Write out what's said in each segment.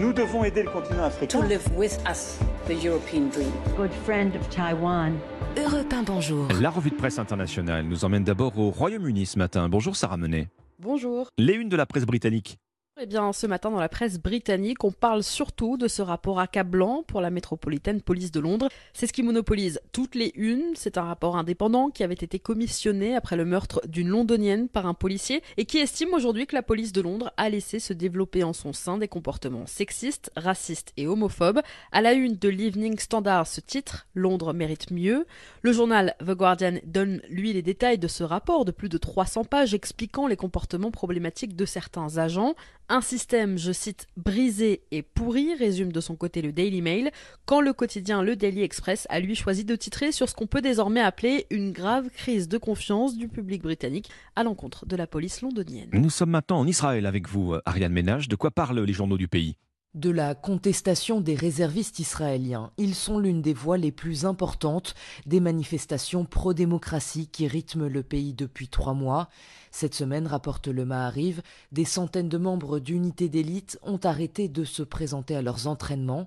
Nous devons aider le continent africain. To live with us, the European dream. Good friend of Taiwan. Europe 1, bonjour. La revue de presse internationale nous emmène d'abord au Royaume-Uni ce matin. Bonjour Sarah Menet. Bonjour. Les unes de la presse britannique. Eh bien, ce matin, dans la presse britannique, on parle surtout de ce rapport accablant pour la métropolitaine police de Londres. C'est ce qui monopolise toutes les unes. C'est un rapport indépendant qui avait été commissionné après le meurtre d'une londonienne par un policier et qui estime aujourd'hui que la police de Londres a laissé se développer en son sein des comportements sexistes, racistes et homophobes. À la une de l'Evening Standard, ce titre, Londres mérite mieux. Le journal The Guardian donne, lui, les détails de ce rapport de plus de 300 pages expliquant les comportements problématiques de certains agents. Un système, je cite, brisé et pourri, résume de son côté le Daily Mail, quand le quotidien Le Daily Express a lui choisi de titrer sur ce qu'on peut désormais appeler une grave crise de confiance du public britannique à l'encontre de la police londonienne. Nous sommes maintenant en Israël avec vous, Ariane Ménage. De quoi parlent les journaux du pays? De la contestation des réservistes israéliens. Ils sont l'une des voies les plus importantes des manifestations pro-démocratie qui rythment le pays depuis trois mois. Cette semaine, rapporte le Mahariv, des centaines de membres d'unités d'élite ont arrêté de se présenter à leurs entraînements.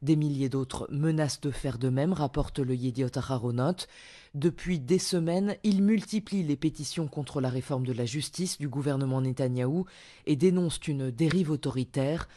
Des milliers d'autres menacent de faire de même, rapporte le Yediot Aharonot. Depuis des semaines, ils multiplient les pétitions contre la réforme de la justice du gouvernement Netanyahou et dénoncent une dérive autoritaire.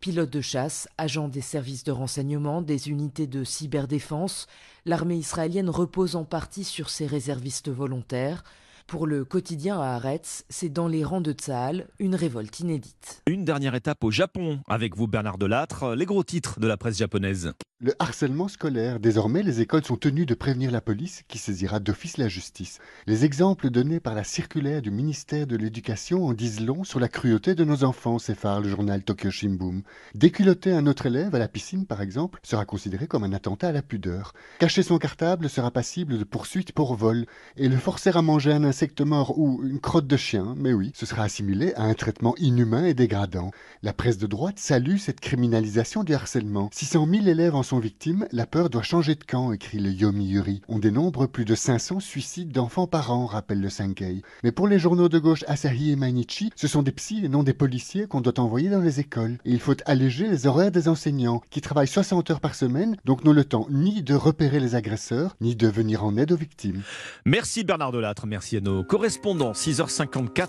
Pilotes de chasse, agents des services de renseignement, des unités de cyberdéfense, l'armée israélienne repose en partie sur ses réservistes volontaires. Pour le quotidien à Haaretz, c'est dans les rangs de Tsahal une révolte inédite. Une dernière étape au Japon, avec vous Bernard Delattre, les gros titres de la presse japonaise. Le harcèlement scolaire. Désormais, les écoles sont tenues de prévenir la police qui saisira d'office la justice. Les exemples donnés par la circulaire du ministère de l'Éducation en disent long sur la cruauté de nos enfants, s'effare le journal Tokyo Shimbun. Déculoter un autre élève à la piscine, par exemple, sera considéré comme un attentat à la pudeur. Cacher son cartable sera passible de poursuite pour vol. Et le forcer à manger un insecte mort ou une crotte de chien, mais oui, ce sera assimilé à un traitement inhumain et dégradant. La presse de droite salue cette criminalisation du harcèlement. 600 000 élèves en sont victimes, la peur doit changer de camp, écrit le Yomiuri. On dénombre plus de 500 suicides d'enfants par an, rappelle le Sankei. Mais pour les journaux de gauche Asahi et Mainichi, ce sont des psys et non des policiers qu'on doit envoyer dans les écoles. Et il faut alléger les horaires des enseignants, qui travaillent 60 heures par semaine, donc n'ont le temps ni de repérer les agresseurs, ni de venir en aide aux victimes. Merci Bernard Delattre, merci à nos correspondants. 6h54.